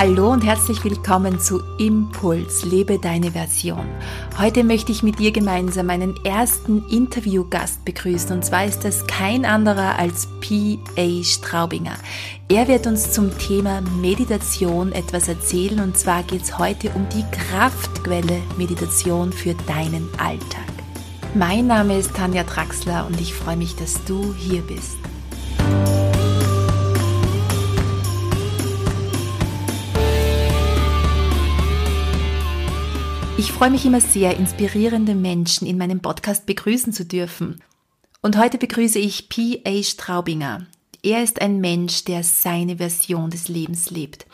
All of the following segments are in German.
Hallo und herzlich willkommen zu Impuls, lebe deine Version. Heute möchte ich mit dir gemeinsam einen ersten Interviewgast begrüßen und zwar ist das kein anderer als P.A. Straubinger. Er wird uns zum Thema Meditation etwas erzählen und zwar geht es heute um die Kraftquelle Meditation für deinen Alltag. Mein Name ist Tanja Traxler und ich freue mich, dass du hier bist. Ich freue mich immer sehr, inspirierende Menschen in meinem Podcast begrüßen zu dürfen. Und heute begrüße ich P.A. Straubinger. Er ist ein Mensch, der seine Version des Lebens lebt.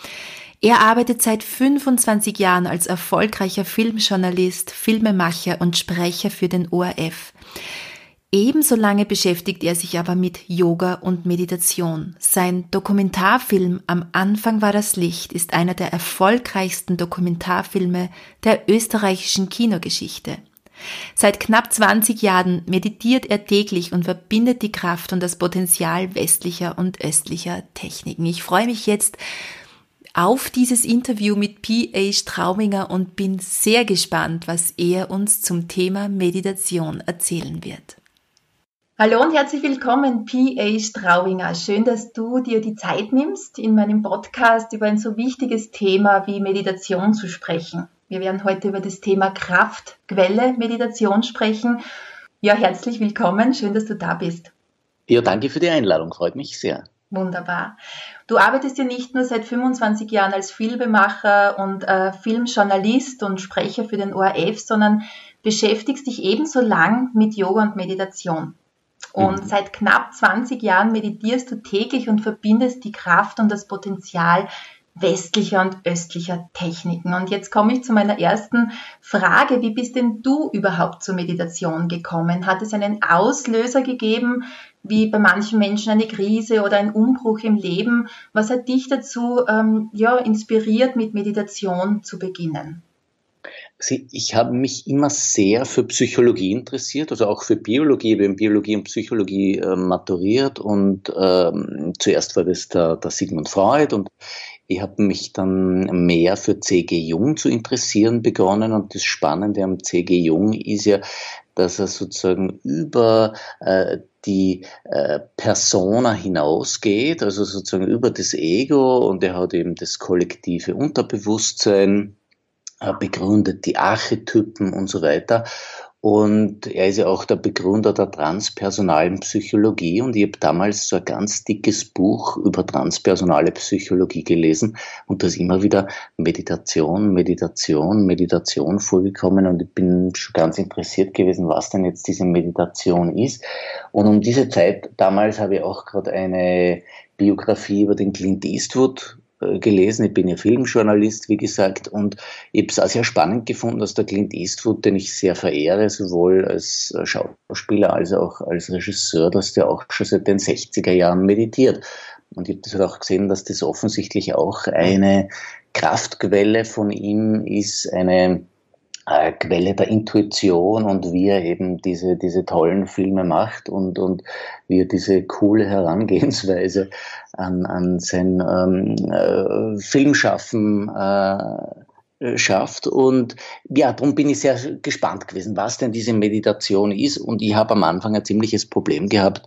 Er arbeitet seit 25 Jahren als erfolgreicher Filmjournalist, Filmemacher und Sprecher für den ORF. Ebenso lange beschäftigt er sich aber mit Yoga und Meditation. Sein Dokumentarfilm Am Anfang war das Licht ist einer der erfolgreichsten Dokumentarfilme der österreichischen Kinogeschichte. Seit knapp 20 Jahren meditiert er täglich und verbindet die Kraft und das Potenzial westlicher und östlicher Techniken. Ich freue mich jetzt auf dieses Interview mit P.A. Straubinger und bin sehr gespannt, was er uns zum Thema Meditation erzählen wird. Hallo und herzlich willkommen, P.A. Strauinger. Schön, dass du dir die Zeit nimmst, in meinem Podcast über ein so wichtiges Thema wie Meditation zu sprechen. Wir werden heute über das Thema Kraftquelle Meditation sprechen. Ja, herzlich willkommen. Schön, dass du da bist. Ja, danke für die Einladung. Freut mich sehr. Wunderbar. Du arbeitest ja nicht nur seit 25 Jahren als Filmemacher und äh, Filmjournalist und Sprecher für den ORF, sondern beschäftigst dich ebenso lang mit Yoga und Meditation. Und mhm. seit knapp 20 Jahren meditierst du täglich und verbindest die Kraft und das Potenzial westlicher und östlicher Techniken. Und jetzt komme ich zu meiner ersten Frage. Wie bist denn du überhaupt zur Meditation gekommen? Hat es einen Auslöser gegeben, wie bei manchen Menschen eine Krise oder ein Umbruch im Leben? Was hat dich dazu ähm, ja, inspiriert, mit Meditation zu beginnen? Ich habe mich immer sehr für Psychologie interessiert, also auch für Biologie. Ich habe in Biologie und Psychologie äh, maturiert und ähm, zuerst war das der, der Sigmund Freud und ich habe mich dann mehr für C.G. Jung zu interessieren begonnen und das Spannende am C.G. Jung ist ja, dass er sozusagen über äh, die äh, Persona hinausgeht, also sozusagen über das Ego und er hat eben das kollektive Unterbewusstsein begründet die Archetypen und so weiter. Und er ist ja auch der Begründer der transpersonalen Psychologie. Und ich habe damals so ein ganz dickes Buch über transpersonale Psychologie gelesen und da ist immer wieder Meditation, Meditation, Meditation vorgekommen. Und ich bin schon ganz interessiert gewesen, was denn jetzt diese Meditation ist. Und um diese Zeit damals habe ich auch gerade eine Biografie über den Clint Eastwood äh, gelesen. Ich bin ja Filmjournalist, wie gesagt, und ich habe es auch sehr spannend gefunden, dass der Clint Eastwood, den ich sehr verehre, sowohl als Schauspieler als auch als Regisseur, dass der auch schon seit den 60er Jahren meditiert. Und ich habe das halt auch gesehen, dass das offensichtlich auch eine Kraftquelle von ihm ist, eine äh, Quelle der Intuition und wie er eben diese, diese tollen Filme macht und, und wie er diese coole Herangehensweise an, an sein ähm, äh, Filmschaffen äh, schafft. Und ja, darum bin ich sehr gespannt gewesen, was denn diese Meditation ist. Und ich habe am Anfang ein ziemliches Problem gehabt,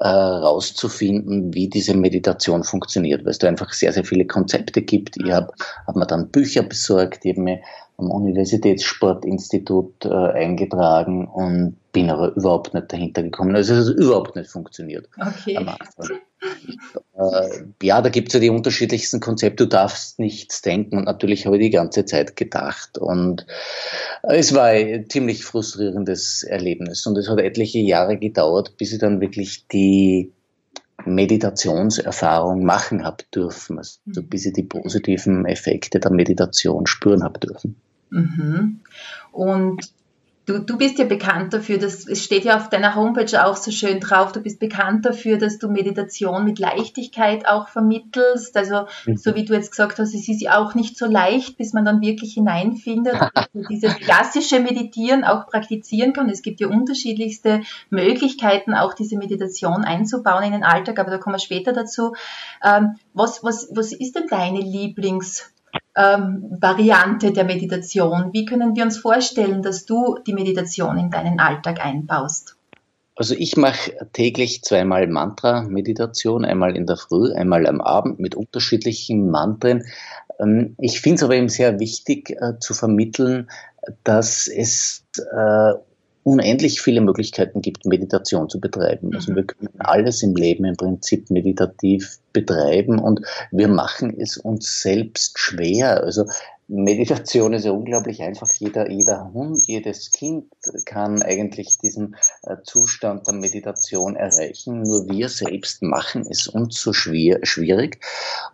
äh, rauszufinden, wie diese Meditation funktioniert, weil es da einfach sehr, sehr viele Konzepte gibt. Ich habe hab mir dann Bücher besorgt, ich habe mir am Universitätssportinstitut äh, eingetragen und bin aber überhaupt nicht dahinter gekommen. Also es hat überhaupt nicht funktioniert okay. am Anfang. Äh, ja, da gibt es ja die unterschiedlichsten Konzepte. Du darfst nichts denken und natürlich habe ich die ganze Zeit gedacht. Und es war ein ziemlich frustrierendes Erlebnis. Und es hat etliche Jahre gedauert, bis ich dann wirklich die Meditationserfahrung machen habe dürfen, also mhm. bis ich die positiven Effekte der Meditation spüren habe dürfen. Mhm. Und Du, du bist ja bekannt dafür, dass es steht ja auf deiner Homepage auch so schön drauf, du bist bekannt dafür, dass du Meditation mit Leichtigkeit auch vermittelst. Also mhm. so wie du jetzt gesagt hast, es ist ja auch nicht so leicht, bis man dann wirklich hineinfindet, dass dieses klassische Meditieren auch praktizieren kann. Es gibt ja unterschiedlichste Möglichkeiten, auch diese Meditation einzubauen in den Alltag, aber da kommen wir später dazu. Ähm, was, was, was ist denn deine Lieblings ähm, Variante der Meditation. Wie können wir uns vorstellen, dass du die Meditation in deinen Alltag einbaust? Also ich mache täglich zweimal Mantra-Meditation, einmal in der Früh, einmal am Abend mit unterschiedlichen Mantren. Ähm, ich finde es aber eben sehr wichtig äh, zu vermitteln, dass es äh, unendlich viele Möglichkeiten gibt, Meditation zu betreiben. Also mhm. wir können alles im Leben im Prinzip meditativ betreiben und wir machen es uns selbst schwer. Also Meditation ist ja unglaublich einfach. Jeder, jeder Hund, jedes Kind kann eigentlich diesen äh, Zustand der Meditation erreichen. Nur wir selbst machen es uns so schwer, schwierig.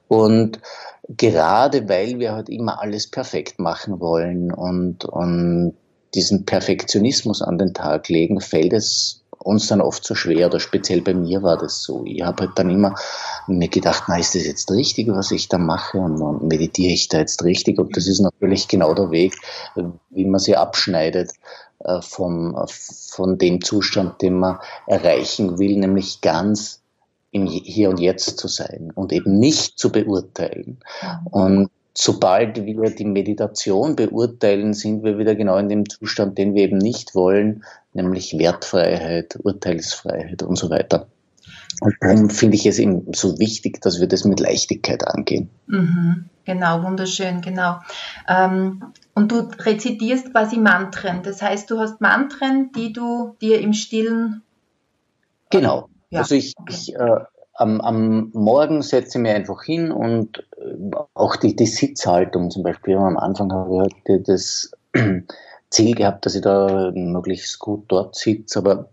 Und gerade weil wir halt immer alles perfekt machen wollen und, und diesen Perfektionismus an den Tag legen, fällt es uns dann oft so schwer, oder speziell bei mir war das so. Ich habe halt dann immer mir gedacht, na, ist das jetzt richtig, was ich da mache? Und dann meditiere ich da jetzt richtig? Und das ist natürlich genau der Weg, wie man sie abschneidet äh, vom, von dem Zustand, den man erreichen will, nämlich ganz im Hier und Jetzt zu sein und eben nicht zu beurteilen. Und sobald wir die Meditation beurteilen, sind wir wieder genau in dem Zustand, den wir eben nicht wollen, nämlich Wertfreiheit, Urteilsfreiheit und so weiter. Und darum finde ich es eben so wichtig, dass wir das mit Leichtigkeit angehen. Mhm, genau, wunderschön, genau. Ähm, und du rezitierst quasi Mantren. Das heißt, du hast Mantren, die du dir im Stillen. Genau. Ja. Also ich, okay. ich äh, am, am Morgen setze ich mich einfach hin und äh, auch die, die Sitzhaltung zum Beispiel. Am Anfang habe ich halt das Ziel gehabt, dass ich da möglichst gut dort sitze, aber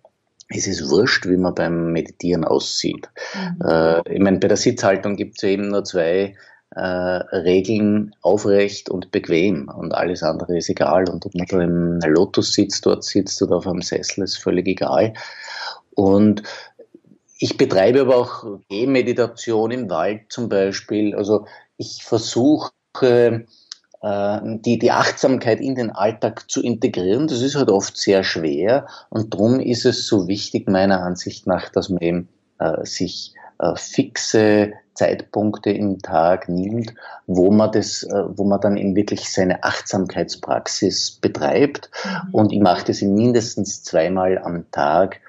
es ist wurscht, wie man beim Meditieren aussieht. Mhm. Äh, ich meine, bei der Sitzhaltung gibt es ja eben nur zwei äh, Regeln, aufrecht und bequem und alles andere ist egal. Und ob man da im Lotus sitzt, dort sitzt oder auf einem Sessel, ist völlig egal. Und ich betreibe aber auch Gehmeditation im Wald zum Beispiel. Also ich versuche äh, die, die Achtsamkeit in den Alltag zu integrieren. Das ist halt oft sehr schwer und darum ist es so wichtig meiner Ansicht nach, dass man eben äh, sich äh, fixe Zeitpunkte im Tag nimmt, wo man das, äh, wo man dann eben wirklich seine Achtsamkeitspraxis betreibt. Mhm. Und ich mache das mindestens zweimal am Tag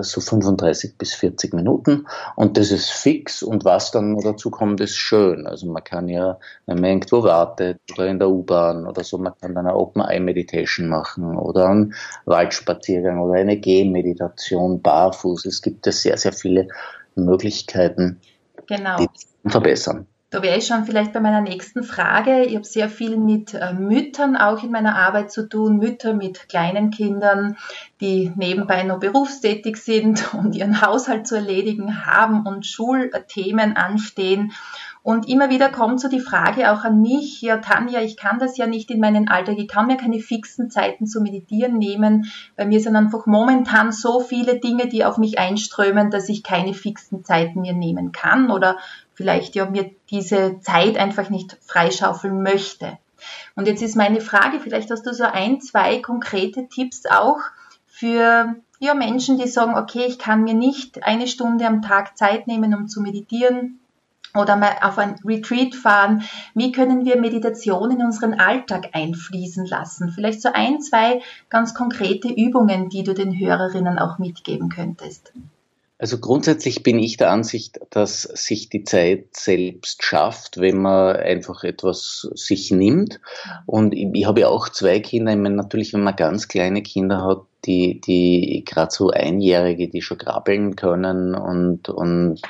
so 35 bis 40 Minuten und das ist fix und was dann noch dazu kommt, ist schön. Also man kann ja, wenn man irgendwo wartet oder in der U-Bahn oder so, man kann dann eine Open-Eye-Meditation machen oder einen Waldspaziergang oder eine Gehmeditation barfuß. Es gibt ja sehr, sehr viele Möglichkeiten, genau. die verbessern. Da wäre ich schon vielleicht bei meiner nächsten Frage. Ich habe sehr viel mit äh, Müttern auch in meiner Arbeit zu tun, Mütter mit kleinen Kindern, die nebenbei noch berufstätig sind und ihren Haushalt zu erledigen haben und Schulthemen anstehen. Und immer wieder kommt so die Frage auch an mich, ja Tanja, ich kann das ja nicht in meinen Alltag, ich kann mir keine fixen Zeiten zu meditieren nehmen, weil mir sind einfach momentan so viele Dinge, die auf mich einströmen, dass ich keine fixen Zeiten mir nehmen kann oder vielleicht ja mir diese Zeit einfach nicht freischaufeln möchte. Und jetzt ist meine Frage, vielleicht hast du so ein, zwei konkrete Tipps auch für ja, Menschen, die sagen, okay, ich kann mir nicht eine Stunde am Tag Zeit nehmen, um zu meditieren oder mal auf ein Retreat fahren. Wie können wir Meditation in unseren Alltag einfließen lassen? Vielleicht so ein, zwei ganz konkrete Übungen, die du den Hörerinnen auch mitgeben könntest. Also grundsätzlich bin ich der Ansicht, dass sich die Zeit selbst schafft, wenn man einfach etwas sich nimmt. Und ich, habe ja auch zwei Kinder. Ich meine, natürlich, wenn man ganz kleine Kinder hat, die, die gerade so Einjährige, die schon krabbeln können und, und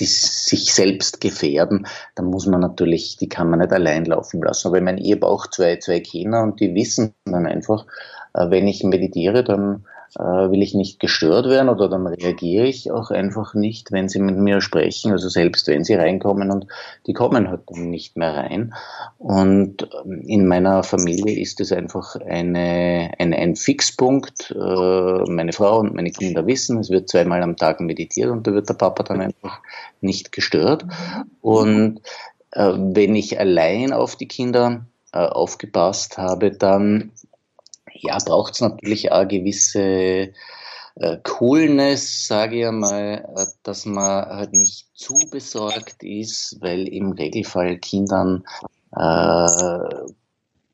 die sich selbst gefährden, dann muss man natürlich, die kann man nicht allein laufen lassen. Aber ich meine, ich habe auch zwei, zwei Kinder und die wissen dann einfach, äh, wenn ich meditiere, dann will ich nicht gestört werden oder dann reagiere ich auch einfach nicht, wenn sie mit mir sprechen, also selbst wenn sie reinkommen und die kommen halt dann nicht mehr rein. Und ähm, in meiner Familie ist es einfach eine, eine, ein Fixpunkt. Äh, meine Frau und meine Kinder wissen, es wird zweimal am Tag meditiert und da wird der Papa dann einfach nicht gestört. Und äh, wenn ich allein auf die Kinder aufgepasst habe, dann ja, braucht es natürlich auch gewisse äh, Coolness, sage ich einmal, äh, dass man halt nicht zu besorgt ist, weil im Regelfall Kindern äh,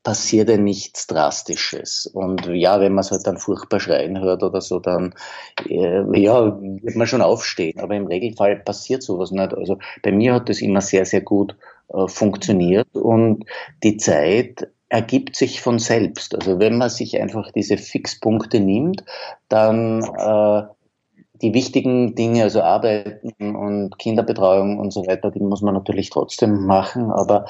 passiert ja nichts Drastisches. Und ja, wenn man es halt dann furchtbar schreien hört oder so, dann äh, ja, wird man schon aufstehen. Aber im Regelfall passiert sowas nicht. Also bei mir hat das immer sehr, sehr gut äh, funktioniert und die Zeit ergibt sich von selbst. Also wenn man sich einfach diese Fixpunkte nimmt, dann äh, die wichtigen Dinge, also Arbeiten und Kinderbetreuung und so weiter, die muss man natürlich trotzdem machen, aber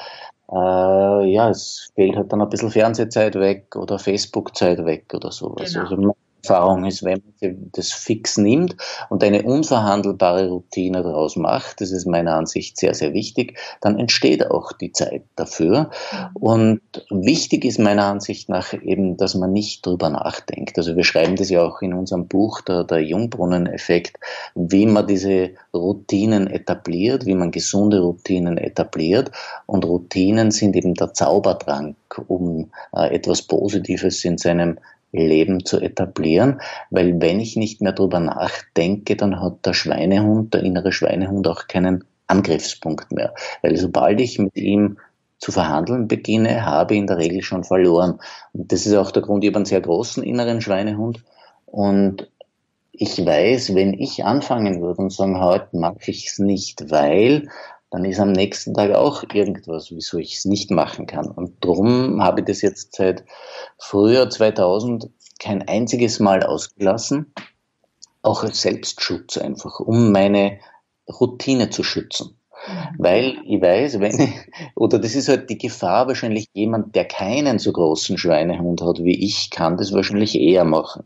äh, ja, es fehlt halt dann ein bisschen Fernsehzeit weg oder Facebook-Zeit weg oder sowas. Genau. Also Erfahrung ist, wenn man das fix nimmt und eine unverhandelbare Routine daraus macht, das ist meiner Ansicht sehr, sehr wichtig, dann entsteht auch die Zeit dafür. Und wichtig ist meiner Ansicht nach eben, dass man nicht drüber nachdenkt. Also wir schreiben das ja auch in unserem Buch, der, der Jungbrunnen-Effekt, wie man diese Routinen etabliert, wie man gesunde Routinen etabliert. Und Routinen sind eben der Zaubertrank, um äh, etwas Positives in seinem Leben zu etablieren, weil wenn ich nicht mehr drüber nachdenke, dann hat der Schweinehund, der innere Schweinehund auch keinen Angriffspunkt mehr, weil sobald ich mit ihm zu verhandeln beginne, habe ich in der Regel schon verloren. Und das ist auch der Grund, ich habe einen sehr großen inneren Schweinehund und ich weiß, wenn ich anfangen würde und sagen, heute mache ich es nicht, weil, dann ist am nächsten Tag auch irgendwas, wieso ich es nicht machen kann. Und darum habe ich das jetzt seit Frühjahr 2000 kein einziges Mal ausgelassen, auch als Selbstschutz einfach, um meine Routine zu schützen. Mhm. Weil ich weiß, wenn ich, oder das ist halt die Gefahr, wahrscheinlich jemand, der keinen so großen Schweinehund hat wie ich, kann das wahrscheinlich eher machen.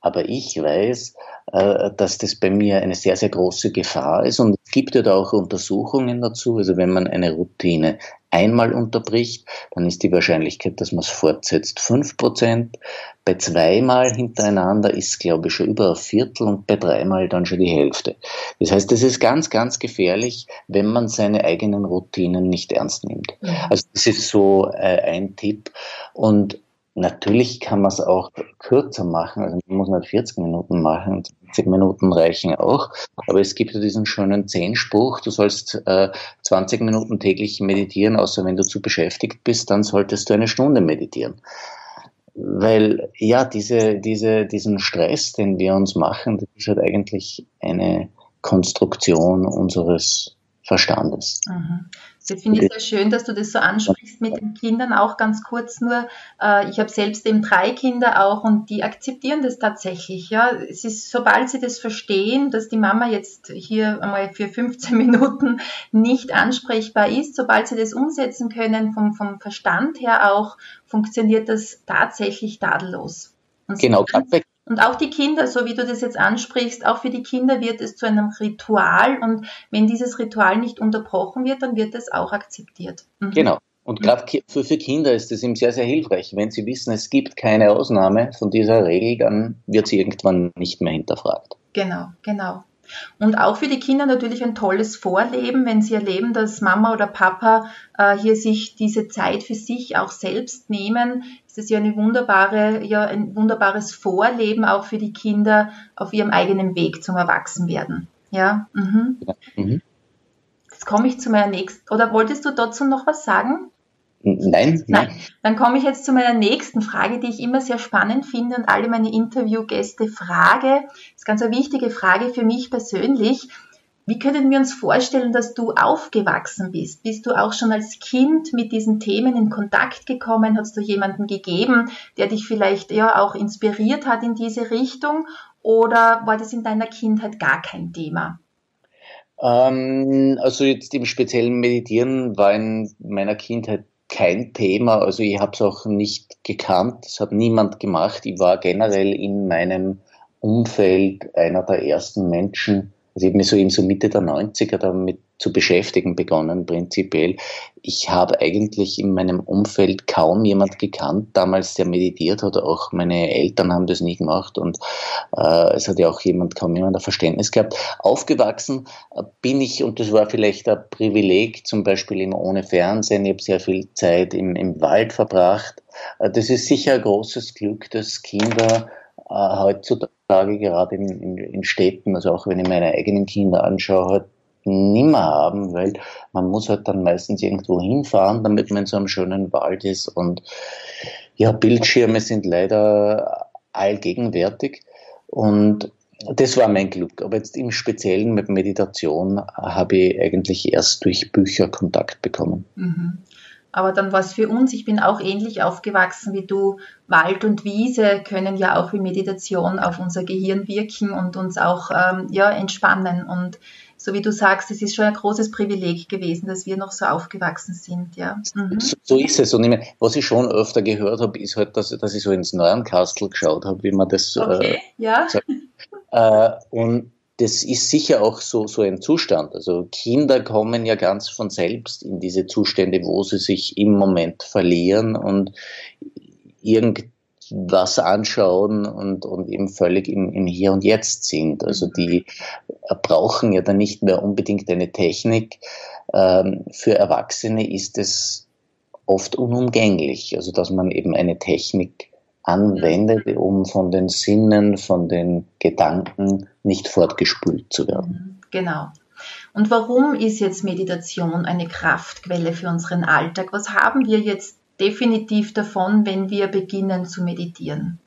Aber ich weiß, dass das bei mir eine sehr, sehr große Gefahr ist. Und es gibt ja da auch Untersuchungen dazu. Also wenn man eine Routine einmal unterbricht, dann ist die Wahrscheinlichkeit, dass man es fortsetzt, fünf Prozent. Bei zweimal hintereinander ist, glaube ich, schon über ein Viertel und bei dreimal dann schon die Hälfte. Das heißt, das ist ganz, ganz gefährlich, wenn man seine eigenen Routinen nicht ernst nimmt. Also das ist so äh, ein Tipp. Und Natürlich kann man es auch kürzer machen, also man muss nicht 40 Minuten machen, 20 Minuten reichen auch, aber es gibt ja diesen schönen Zehnspruch, du sollst äh, 20 Minuten täglich meditieren, außer wenn du zu beschäftigt bist, dann solltest du eine Stunde meditieren. Weil ja, diese, diese, diesen Stress, den wir uns machen, das ist halt eigentlich eine Konstruktion unseres Verstandes. Mhm. Ich finde es sehr schön, dass du das so ansprichst mit den Kindern, auch ganz kurz nur. Äh, ich habe selbst eben drei Kinder auch und die akzeptieren das tatsächlich. Ja, es ist, sobald sie das verstehen, dass die Mama jetzt hier einmal für 15 Minuten nicht ansprechbar ist, sobald sie das umsetzen können, vom, vom Verstand her auch, funktioniert das tatsächlich tadellos. Und genau, gerade und auch die Kinder, so wie du das jetzt ansprichst, auch für die Kinder wird es zu einem Ritual und wenn dieses Ritual nicht unterbrochen wird, dann wird es auch akzeptiert. Mhm. Genau. Und gerade für, für Kinder ist es ihm sehr, sehr hilfreich. Wenn sie wissen, es gibt keine Ausnahme von dieser Regel, dann wird sie irgendwann nicht mehr hinterfragt. Genau, genau. Und auch für die Kinder natürlich ein tolles Vorleben, wenn sie erleben, dass Mama oder Papa äh, hier sich diese Zeit für sich auch selbst nehmen, ist es ja eine wunderbare, ja ein wunderbares Vorleben auch für die Kinder auf ihrem eigenen Weg zum Erwachsenwerden. Ja. Mhm. ja. Mhm. Jetzt komme ich zu meiner nächsten. Oder wolltest du dazu noch was sagen? Nein, nein. Dann komme ich jetzt zu meiner nächsten Frage, die ich immer sehr spannend finde und alle meine Interviewgäste frage. Das ist ganz eine wichtige Frage für mich persönlich. Wie können wir uns vorstellen, dass du aufgewachsen bist? Bist du auch schon als Kind mit diesen Themen in Kontakt gekommen? Hast du jemanden gegeben, der dich vielleicht ja auch inspiriert hat in diese Richtung? Oder war das in deiner Kindheit gar kein Thema? Ähm, also jetzt im speziellen Meditieren war in meiner Kindheit kein Thema. Also ich habe es auch nicht gekannt. Das hat niemand gemacht. Ich war generell in meinem Umfeld einer der ersten Menschen, also ich mich so in so Mitte der 90er damit zu beschäftigen begonnen, prinzipiell. Ich habe eigentlich in meinem Umfeld kaum jemand gekannt, damals der meditiert hat. Auch meine Eltern haben das nie gemacht und äh, es hat ja auch jemand, kaum jemand ein Verständnis gehabt. Aufgewachsen bin ich, und das war vielleicht ein Privileg, zum Beispiel immer ohne Fernsehen. Ich habe sehr viel Zeit im, im Wald verbracht. Äh, das ist sicher ein großes Glück, dass Kinder äh, heutzutage gerade in, in, in, Städten, also auch wenn ich meine eigenen Kinder anschaue, nimmer haben, weil man muss halt dann meistens irgendwo hinfahren, damit man in so einem schönen Wald ist und ja, Bildschirme sind leider allgegenwärtig und das war mein Glück. Aber jetzt im Speziellen mit Meditation habe ich eigentlich erst durch Bücher Kontakt bekommen. Mhm. Aber dann war es für uns, ich bin auch ähnlich aufgewachsen wie du. Wald und Wiese können ja auch wie Meditation auf unser Gehirn wirken und uns auch ähm, ja, entspannen. Und so wie du sagst, es ist schon ein großes Privileg gewesen, dass wir noch so aufgewachsen sind, ja. Mhm. So, so, ist es. Und ich meine, was ich schon öfter gehört habe, ist halt, dass, dass ich so ins Neuenkastel geschaut habe, wie man das äh, okay, äh, ja. sagt. Äh, und das ist sicher auch so, so ein Zustand. Also Kinder kommen ja ganz von selbst in diese Zustände, wo sie sich im Moment verlieren und irgendwas anschauen und, und eben völlig im, im Hier und Jetzt sind. Also die brauchen ja dann nicht mehr unbedingt eine Technik. Ähm, für Erwachsene ist es oft unumgänglich, also dass man eben eine Technik anwendet, um von den Sinnen, von den Gedanken nicht fortgespült zu werden. Genau. Und warum ist jetzt Meditation eine Kraftquelle für unseren Alltag? Was haben wir jetzt definitiv davon, wenn wir beginnen zu meditieren?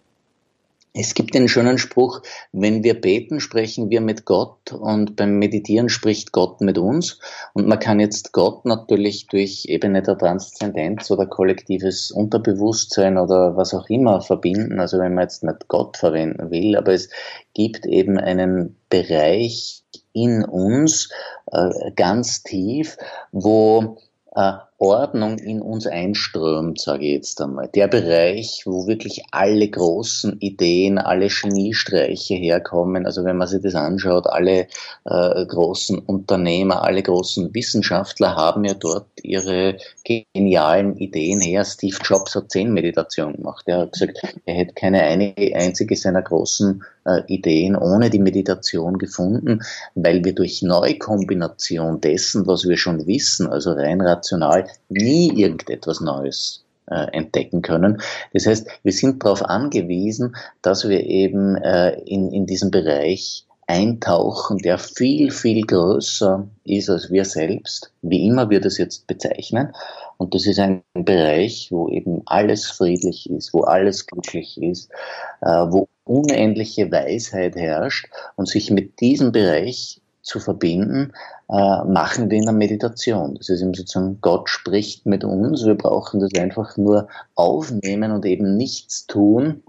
Es gibt den schönen Spruch, wenn wir beten, sprechen wir mit Gott und beim Meditieren spricht Gott mit uns. Und man kann jetzt Gott natürlich durch Ebene der Transzendenz oder kollektives Unterbewusstsein oder was auch immer verbinden. Also wenn man jetzt nicht Gott verwenden will, aber es gibt eben einen Bereich in uns äh, ganz tief, wo äh, Ordnung in uns einströmt, sage ich jetzt einmal. Der Bereich, wo wirklich alle großen Ideen, alle Geniestreiche herkommen. Also wenn man sich das anschaut, alle äh, großen Unternehmer, alle großen Wissenschaftler haben ja dort ihre genialen Ideen her. Steve Jobs hat zehn Meditationen gemacht. Er hat gesagt, er hätte keine eine, einzige seiner großen äh, Ideen ohne die Meditation gefunden, weil wir durch Neukombination dessen, was wir schon wissen, also rein rational, nie irgendetwas Neues äh, entdecken können. Das heißt, wir sind darauf angewiesen, dass wir eben äh, in, in diesem Bereich eintauchen, der viel, viel größer ist als wir selbst, wie immer wir das jetzt bezeichnen. Und das ist ein Bereich, wo eben alles friedlich ist, wo alles glücklich ist, äh, wo unendliche Weisheit herrscht und sich mit diesem Bereich zu verbinden, äh, machen wir in der Meditation. Das ist eben sozusagen, Gott spricht mit uns, wir brauchen das einfach nur aufnehmen und eben nichts tun.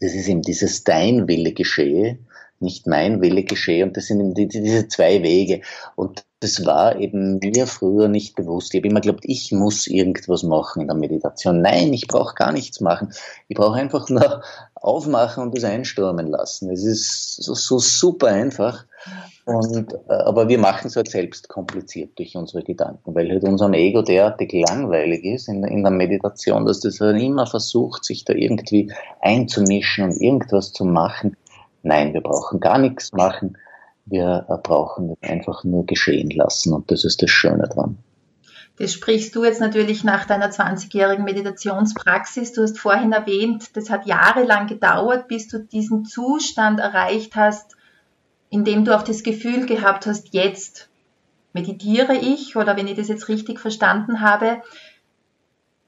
Das ist eben dieses Dein Wille geschehe, nicht mein Wille geschehe. Und das sind eben die, diese zwei Wege. Und das war eben mir früher nicht bewusst. Ich habe immer geglaubt, ich muss irgendwas machen in der Meditation. Nein, ich brauche gar nichts machen. Ich brauche einfach nur aufmachen und es einstürmen lassen. Es ist so, so super einfach. Und, äh, aber wir machen es halt selbst kompliziert durch unsere Gedanken, weil halt unserem Ego derartig langweilig ist in, in der Meditation, dass das halt immer versucht, sich da irgendwie einzumischen und irgendwas zu machen. Nein, wir brauchen gar nichts machen. Wir äh, brauchen einfach nur geschehen lassen und das ist das Schöne dran. Das sprichst du jetzt natürlich nach deiner 20-jährigen Meditationspraxis. Du hast vorhin erwähnt, das hat jahrelang gedauert, bis du diesen Zustand erreicht hast, in dem du auch das Gefühl gehabt hast, jetzt meditiere ich oder wenn ich das jetzt richtig verstanden habe,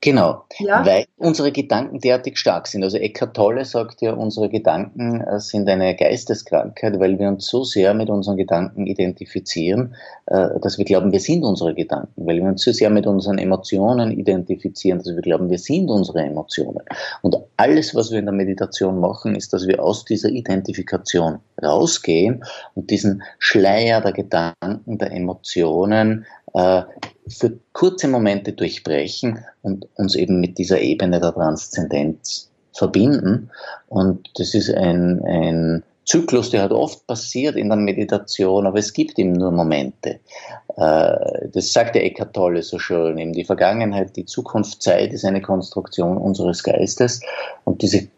Genau, ja. weil unsere Gedanken derartig stark sind. Also Eckhart Tolle sagt ja, unsere Gedanken äh, sind eine Geisteskrankheit, weil wir uns so sehr mit unseren Gedanken identifizieren, äh, dass wir glauben, wir sind unsere Gedanken, weil wir uns so sehr mit unseren Emotionen identifizieren, dass wir glauben, wir sind unsere Emotionen. Und alles, was wir in der Meditation machen, ist, dass wir aus dieser Identifikation rausgehen und diesen Schleier der Gedanken, der Emotionen äh, für kurze Momente durchbrechen und uns eben mit dieser Ebene der Transzendenz verbinden. Und das ist ein, ein Zyklus, der halt oft passiert in der Meditation, aber es gibt eben nur Momente. Äh, das sagt der Eckhart Tolle so schön, eben die Vergangenheit, die Zukunft, Zeit ist eine Konstruktion unseres Geistes und diese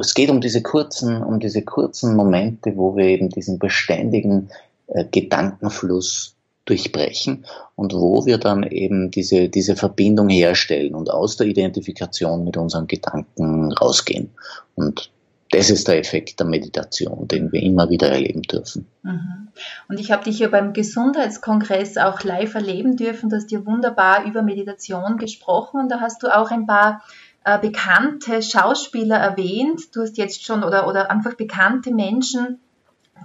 es geht um diese kurzen, um diese kurzen Momente, wo wir eben diesen beständigen äh, Gedankenfluss durchbrechen und wo wir dann eben diese, diese Verbindung herstellen und aus der Identifikation mit unseren Gedanken rausgehen. Und das ist der Effekt der Meditation, den wir immer wieder erleben dürfen. Mhm. Und ich habe dich ja beim Gesundheitskongress auch live erleben dürfen. Du hast dir wunderbar über Meditation gesprochen und da hast du auch ein paar äh, bekannte Schauspieler erwähnt. Du hast jetzt schon oder, oder einfach bekannte Menschen,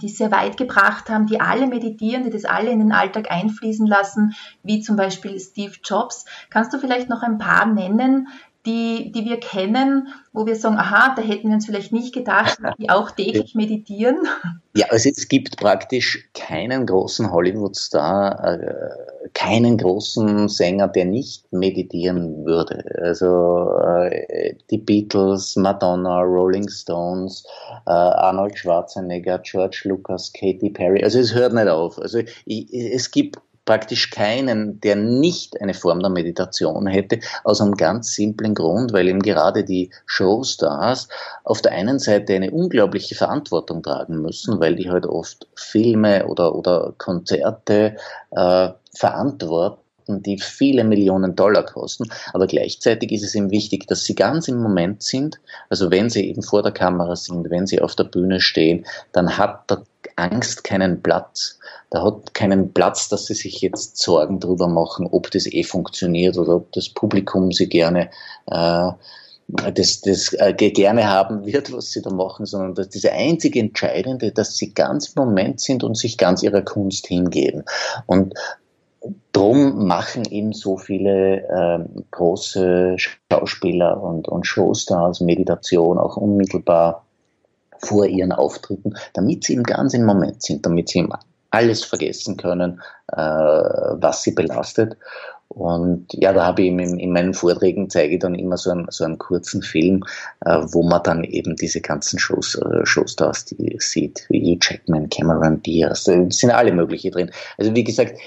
die sehr weit gebracht haben, die alle meditieren, die das alle in den Alltag einfließen lassen, wie zum Beispiel Steve Jobs. Kannst du vielleicht noch ein paar nennen, die, die wir kennen, wo wir sagen, aha, da hätten wir uns vielleicht nicht gedacht, die auch täglich meditieren? Ja, also es gibt praktisch keinen großen Hollywood-Star, äh, keinen großen Sänger, der nicht meditieren würde. Also äh, die Beatles, Madonna, Rolling Stones, äh, Arnold Schwarzenegger, George Lucas, Katy Perry. Also es hört nicht auf. Also ich, es gibt praktisch keinen, der nicht eine Form der Meditation hätte, aus einem ganz simplen Grund, weil eben gerade die Showstars auf der einen Seite eine unglaubliche Verantwortung tragen müssen, weil die halt oft Filme oder, oder Konzerte äh, verantworten die viele Millionen Dollar kosten. Aber gleichzeitig ist es ihm wichtig, dass sie ganz im Moment sind. Also wenn sie eben vor der Kamera sind, wenn sie auf der Bühne stehen, dann hat der Angst keinen Platz. Da hat keinen Platz, dass sie sich jetzt Sorgen darüber machen, ob das eh funktioniert oder ob das Publikum sie gerne äh, das, das äh, gerne haben wird, was sie da machen, sondern dass diese einzige Entscheidende, dass sie ganz im Moment sind und sich ganz ihrer Kunst hingeben. Und drum machen eben so viele äh, große Schauspieler und, und Showstars Meditation auch unmittelbar vor ihren Auftritten, damit sie im Moment sind, damit sie alles vergessen können, äh, was sie belastet. Und ja, da habe ich in, in meinen Vorträgen zeige ich dann immer so einen, so einen kurzen Film, äh, wo man dann eben diese ganzen Shows, äh, Showstars die sieht, wie Jackman, Cameron Diaz, da sind alle mögliche drin. Also wie gesagt,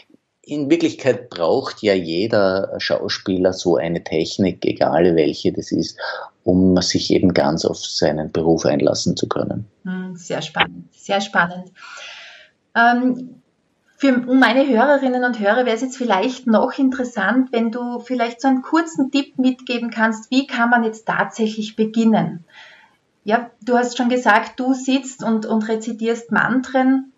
in Wirklichkeit braucht ja jeder Schauspieler so eine Technik, egal welche das ist, um sich eben ganz auf seinen Beruf einlassen zu können. Hm, sehr spannend, sehr spannend. Ähm, für meine Hörerinnen und Hörer wäre es jetzt vielleicht noch interessant, wenn du vielleicht so einen kurzen Tipp mitgeben kannst, wie kann man jetzt tatsächlich beginnen? Ja, du hast schon gesagt, du sitzt und, und rezitierst Mantren.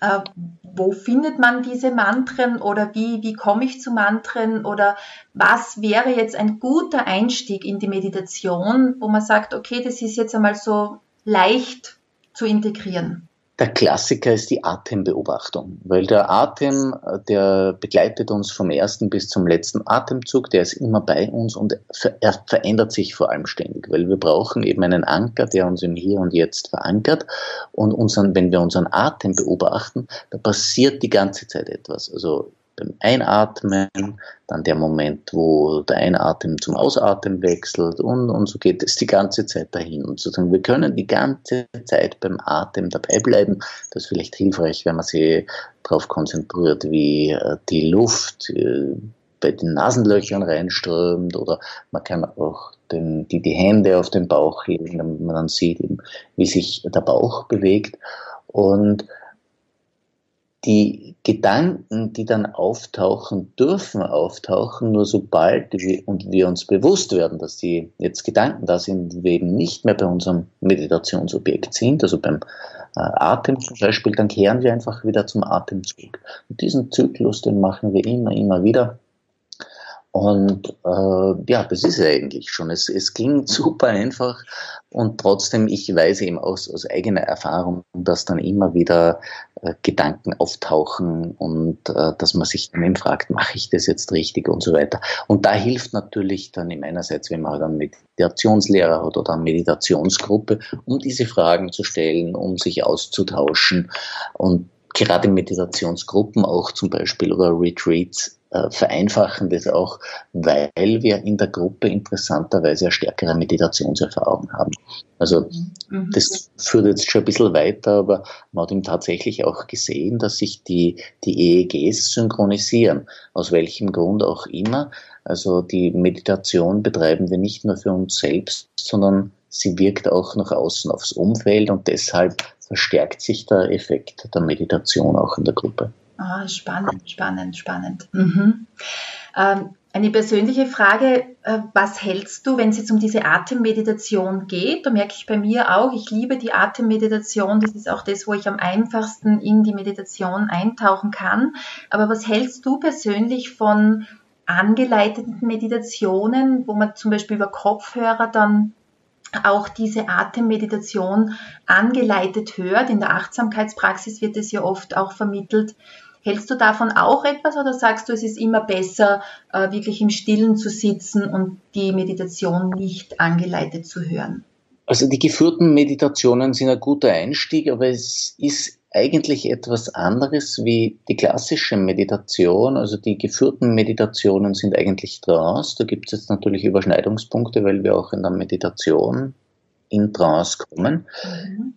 Äh, wo findet man diese Mantren oder wie, wie komme ich zu Mantren oder was wäre jetzt ein guter Einstieg in die Meditation, wo man sagt, okay, das ist jetzt einmal so leicht zu integrieren? Der Klassiker ist die Atembeobachtung, weil der Atem, der begleitet uns vom ersten bis zum letzten Atemzug, der ist immer bei uns und er verändert sich vor allem ständig, weil wir brauchen eben einen Anker, der uns im Hier und Jetzt verankert und unseren, wenn wir unseren Atem beobachten, da passiert die ganze Zeit etwas. Also beim Einatmen, dann der Moment, wo der Einatmen zum Ausatmen wechselt und, und so geht es die ganze Zeit dahin. Und sozusagen, wir können die ganze Zeit beim Atem dabei bleiben. Das ist vielleicht hilfreich, wenn man sich darauf konzentriert, wie äh, die Luft äh, bei den Nasenlöchern reinströmt oder man kann auch den, die, die Hände auf den Bauch legen, damit man dann sieht, wie sich der Bauch bewegt. Und die Gedanken, die dann auftauchen, dürfen auftauchen, nur sobald wir, und wir uns bewusst werden, dass die jetzt Gedanken da sind, wir eben nicht mehr bei unserem Meditationsobjekt sind, also beim äh, Atem zum Beispiel, dann kehren wir einfach wieder zum Atemzug. Und diesen Zyklus, den machen wir immer, immer wieder. Und äh, ja, das ist es eigentlich schon. Es, es klingt super einfach und trotzdem, ich weiß eben aus, aus eigener Erfahrung, dass dann immer wieder äh, Gedanken auftauchen und äh, dass man sich dann eben fragt, mache ich das jetzt richtig und so weiter. Und da hilft natürlich dann eben einerseits, wenn man halt einen Meditationslehrer hat oder eine Meditationsgruppe, um diese Fragen zu stellen, um sich auszutauschen und gerade Meditationsgruppen auch zum Beispiel oder Retreats vereinfachen das auch, weil wir in der Gruppe interessanterweise eine stärkere Meditationserfahrung haben. Also mhm. das führt jetzt schon ein bisschen weiter, aber man hat ihm tatsächlich auch gesehen, dass sich die, die EEGs synchronisieren, aus welchem Grund auch immer. Also die Meditation betreiben wir nicht nur für uns selbst, sondern sie wirkt auch nach außen aufs Umfeld und deshalb verstärkt sich der Effekt der Meditation auch in der Gruppe. Ah, spannend, spannend, spannend. Mhm. Ähm, Eine persönliche Frage, äh, was hältst du, wenn es jetzt um diese Atemmeditation geht? Da merke ich bei mir auch, ich liebe die Atemmeditation. Das ist auch das, wo ich am einfachsten in die Meditation eintauchen kann. Aber was hältst du persönlich von angeleiteten Meditationen, wo man zum Beispiel über Kopfhörer dann auch diese Atemmeditation angeleitet hört? In der Achtsamkeitspraxis wird es ja oft auch vermittelt Hältst du davon auch etwas oder sagst du, es ist immer besser, äh, wirklich im Stillen zu sitzen und die Meditation nicht angeleitet zu hören? Also die geführten Meditationen sind ein guter Einstieg, aber es ist eigentlich etwas anderes wie die klassische Meditation. Also die geführten Meditationen sind eigentlich Trance. Da gibt es jetzt natürlich Überschneidungspunkte, weil wir auch in der Meditation in Trance kommen. Mhm.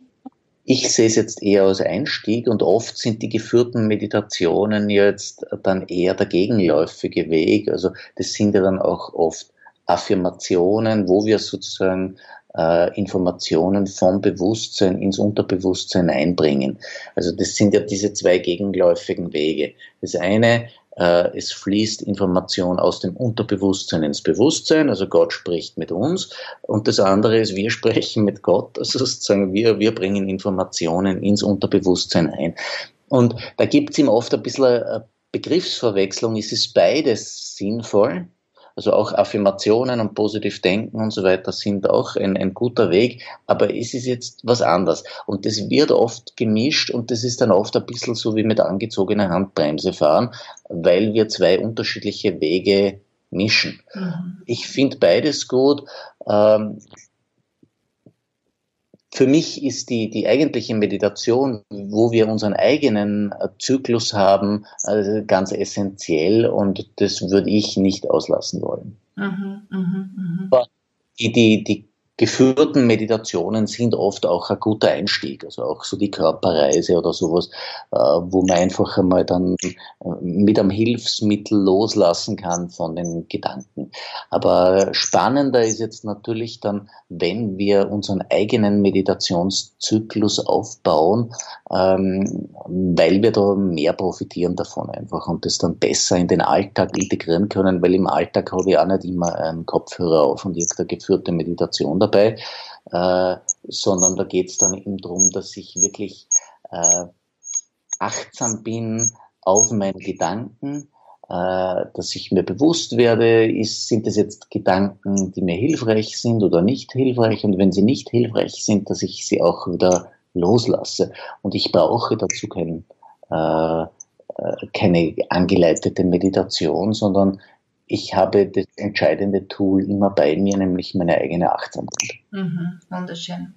Ich sehe es jetzt eher als Einstieg und oft sind die geführten Meditationen jetzt dann eher der gegenläufige Weg. Also das sind ja dann auch oft Affirmationen, wo wir sozusagen äh, Informationen vom Bewusstsein ins Unterbewusstsein einbringen. Also das sind ja diese zwei gegenläufigen Wege. Das eine es fließt Information aus dem Unterbewusstsein ins Bewusstsein, also Gott spricht mit uns. Und das andere ist, wir sprechen mit Gott, also sozusagen wir, wir bringen Informationen ins Unterbewusstsein ein. Und da gibt es ihm oft ein bisschen eine Begriffsverwechslung. Es ist beides sinnvoll, also auch Affirmationen und positiv denken und so weiter sind auch ein, ein guter Weg, aber es ist jetzt was anderes. Und das wird oft gemischt und das ist dann oft ein bisschen so wie mit angezogener Handbremse fahren, weil wir zwei unterschiedliche Wege mischen. Mhm. Ich finde beides gut. Ähm, für mich ist die, die eigentliche Meditation, wo wir unseren eigenen äh, Zyklus haben, also ganz essentiell und das würde ich nicht auslassen wollen. Mhm, mh, mh. Die, die, die geführten Meditationen sind oft auch ein guter Einstieg, also auch so die Körperreise oder sowas, äh, wo man einfach einmal dann äh, mit einem Hilfsmittel loslassen kann von den Gedanken. Aber spannender ist jetzt natürlich dann, wenn wir unseren eigenen Meditationszyklus aufbauen, ähm, weil wir da mehr profitieren davon einfach und das dann besser in den Alltag integrieren können, weil im Alltag habe ich auch nicht immer einen Kopfhörer auf und irgendeine geführte Meditation dabei dabei, äh, sondern da geht es dann eben darum, dass ich wirklich äh, achtsam bin auf meine Gedanken, äh, dass ich mir bewusst werde, ist, sind es jetzt Gedanken, die mir hilfreich sind oder nicht hilfreich und wenn sie nicht hilfreich sind, dass ich sie auch wieder loslasse. Und ich brauche dazu kein, äh, äh keine angeleitete Meditation, sondern ich habe das entscheidende Tool immer bei mir, nämlich meine eigene Achtsamkeit. Mhm, wunderschön.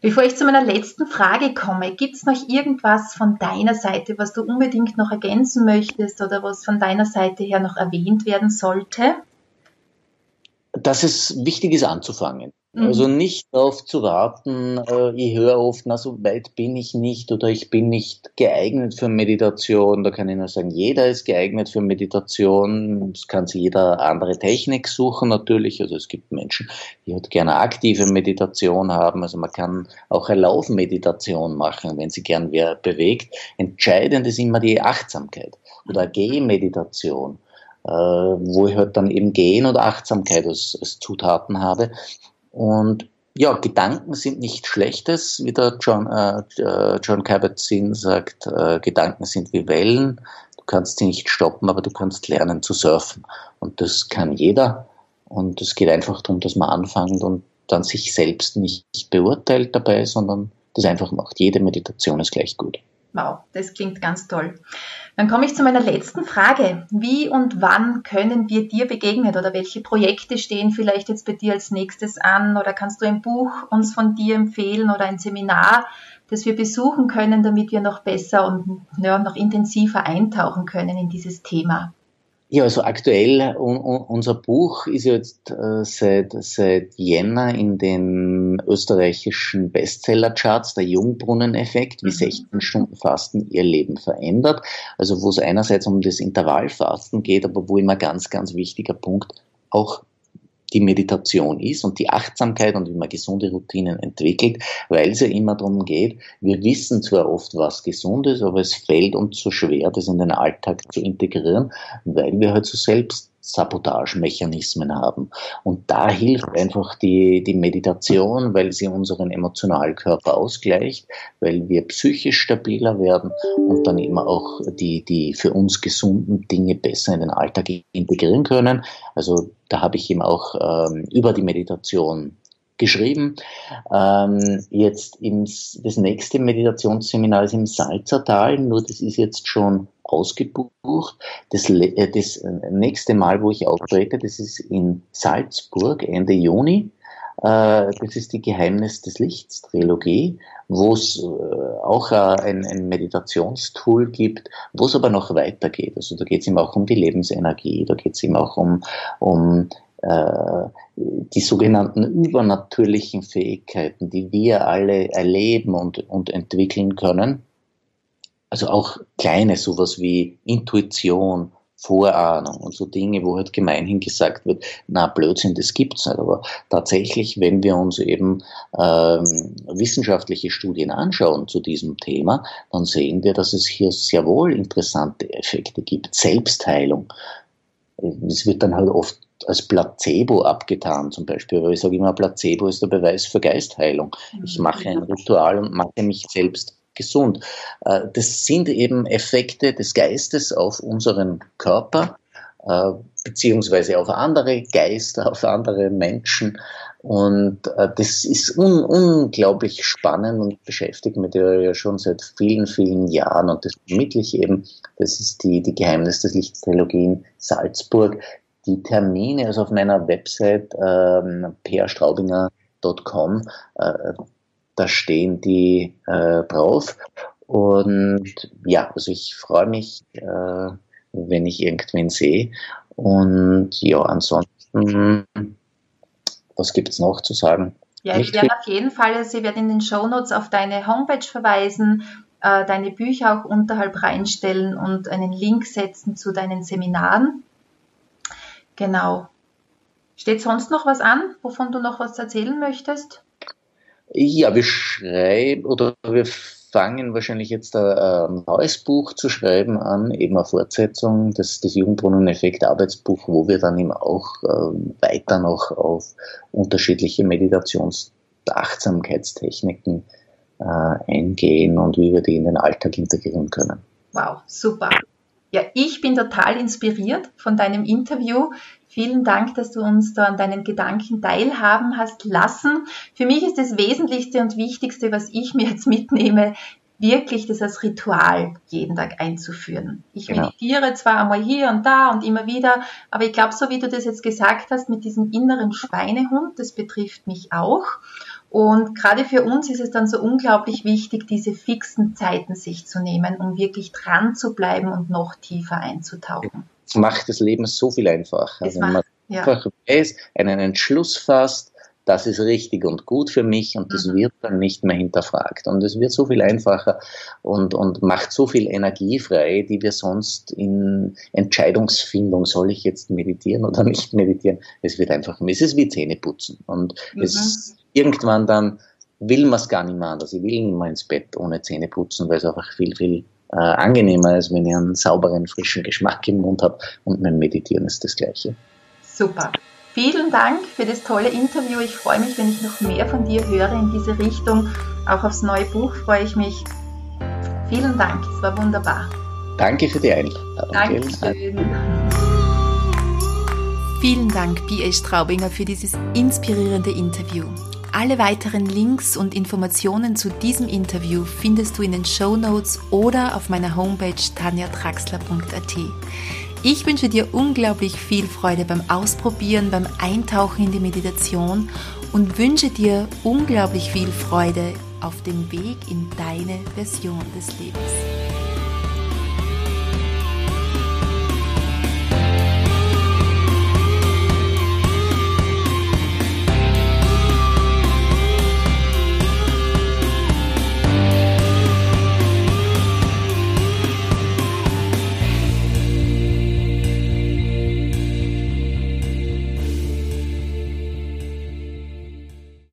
Bevor ich zu meiner letzten Frage komme, gibt es noch irgendwas von deiner Seite, was du unbedingt noch ergänzen möchtest oder was von deiner Seite her noch erwähnt werden sollte? Dass es wichtig ist anzufangen. Mhm. Also nicht darauf zu warten, äh, ich höre oft, na so weit bin ich nicht oder ich bin nicht geeignet für Meditation. Da kann ich nur sagen, jeder ist geeignet für Meditation. Es kann sich jeder andere Technik suchen natürlich. Also es gibt Menschen, die halt gerne aktive Meditation haben. Also man kann auch eine Laufmeditation machen, wenn sie gern wer bewegt. Entscheidend ist immer die Achtsamkeit oder Gehmeditation. Äh, wo ich halt dann eben Gehen und Achtsamkeit als, als Zutaten habe. Und ja, Gedanken sind nichts Schlechtes, wie der John, äh, äh, John Kabat-Zinn sagt, äh, Gedanken sind wie Wellen, du kannst sie nicht stoppen, aber du kannst lernen zu surfen. Und das kann jeder. Und es geht einfach darum, dass man anfängt und dann sich selbst nicht beurteilt dabei, sondern das einfach macht. Jede Meditation ist gleich gut. Wow, das klingt ganz toll. Dann komme ich zu meiner letzten Frage. Wie und wann können wir dir begegnen oder welche Projekte stehen vielleicht jetzt bei dir als nächstes an oder kannst du ein Buch uns von dir empfehlen oder ein Seminar, das wir besuchen können, damit wir noch besser und ja, noch intensiver eintauchen können in dieses Thema? Ja, also aktuell, un, un, unser Buch ist jetzt äh, seit, seit Jänner in den österreichischen Bestseller-Charts, der Jungbrunnen-Effekt, wie mhm. 16 Stunden Fasten ihr Leben verändert. Also wo es einerseits um das Intervallfasten geht, aber wo immer ganz, ganz wichtiger Punkt auch die Meditation ist und die Achtsamkeit und wie man gesunde Routinen entwickelt, weil es ja immer darum geht, wir wissen zwar oft, was gesund ist, aber es fällt uns so schwer, das in den Alltag zu integrieren, weil wir halt so selbst Sabotagemechanismen haben. Und da hilft einfach die, die Meditation, weil sie unseren Emotionalkörper ausgleicht, weil wir psychisch stabiler werden und dann eben auch die, die für uns gesunden Dinge besser in den Alltag integrieren können. Also da habe ich eben auch ähm, über die Meditation geschrieben. Ähm, jetzt im, das nächste Meditationsseminar ist im Salzertal, nur das ist jetzt schon ausgebucht. Das, äh, das nächste Mal, wo ich auftrete, das ist in Salzburg Ende Juni. Äh, das ist die Geheimnis des Lichts Trilogie, wo es äh, auch ein, ein Meditationstool gibt, wo es aber noch weitergeht. Also da geht es eben auch um die Lebensenergie, da geht es eben auch um, um äh, die sogenannten übernatürlichen Fähigkeiten, die wir alle erleben und, und entwickeln können. Also auch kleine, sowas wie Intuition, Vorahnung und so Dinge, wo halt gemeinhin gesagt wird, na Blödsinn, das gibt's nicht. Aber tatsächlich, wenn wir uns eben ähm, wissenschaftliche Studien anschauen zu diesem Thema, dann sehen wir, dass es hier sehr wohl interessante Effekte gibt. Selbstheilung. Es wird dann halt oft als Placebo abgetan zum Beispiel. Aber ich sage immer, Placebo ist der Beweis für Geistheilung. Ich mhm. mache ein Ritual und mache mich selbst gesund. Äh, das sind eben Effekte des Geistes auf unseren Körper, äh, beziehungsweise auf andere Geister, auf andere Menschen. Und äh, das ist un unglaublich spannend und beschäftigt mich ja schon seit vielen, vielen Jahren. Und das vermittle ich eben, das ist die, die Geheimnis des Lichttrilogie in Salzburg, die Termine, also auf meiner Website ähm, perstraubinger.com, äh, da stehen die äh, drauf. Und ja, also ich freue mich, äh, wenn ich irgendwen sehe. Und ja, ansonsten, was gibt es noch zu sagen? Ja, ich werde auf jeden Fall, also ich werde in den Shownotes auf deine Homepage verweisen, äh, deine Bücher auch unterhalb reinstellen und einen Link setzen zu deinen Seminaren. Genau. Steht sonst noch was an, wovon du noch was erzählen möchtest? Ja, wir schreiben oder wir fangen wahrscheinlich jetzt ein, neues Buch zu schreiben an, eben eine Fortsetzung des, des Jugendbrunnen-Effekt Arbeitsbuch, wo wir dann eben auch äh, weiter noch auf unterschiedliche Meditations- und Achtsamkeitstechniken äh, eingehen und wie wir die in den Alltag integrieren können. Wow, super. Ja, ich bin total inspiriert von deinem Interview. Vielen Dank, dass du uns da an deinen Gedanken teilhaben hast lassen. Für mich ist das Wesentlichste und Wichtigste, was ich mir jetzt mitnehme, wirklich das als Ritual jeden Tag einzuführen. Ich genau. meditiere zwar einmal hier und da und immer wieder, aber ich glaube, so wie du das jetzt gesagt hast, mit diesem inneren Schweinehund, das betrifft mich auch. Und gerade für uns ist es dann so unglaublich wichtig, diese fixen Zeiten sich zu nehmen, um wirklich dran zu bleiben und noch tiefer einzutauchen. Das macht das Leben so viel einfacher. Das wenn man ja. einfach weiß, einen Entschluss fasst, das ist richtig und gut für mich und das mhm. wird dann nicht mehr hinterfragt. Und es wird so viel einfacher und, und macht so viel Energie frei, die wir sonst in Entscheidungsfindung, soll ich jetzt meditieren oder nicht meditieren, es wird einfach, es ist wie Zähneputzen. Und mhm. es irgendwann dann will man es gar nicht mehr anders. Ich will nicht mehr ins Bett ohne Zähne putzen, weil es einfach viel, viel äh, angenehmer ist, wenn ich einen sauberen, frischen Geschmack im Mund habe. Und beim Meditieren ist das Gleiche. Super. Vielen Dank für das tolle Interview. Ich freue mich, wenn ich noch mehr von dir höre in diese Richtung. Auch aufs neue Buch freue ich mich. Vielen Dank, es war wunderbar. Danke für die Einladung. Dankeschön. Vielen Dank, B.A. Straubinger, für dieses inspirierende Interview. Alle weiteren Links und Informationen zu diesem Interview findest du in den Show Notes oder auf meiner Homepage tanjatraxler.at. Ich wünsche dir unglaublich viel Freude beim Ausprobieren, beim Eintauchen in die Meditation und wünsche dir unglaublich viel Freude auf dem Weg in deine Version des Lebens.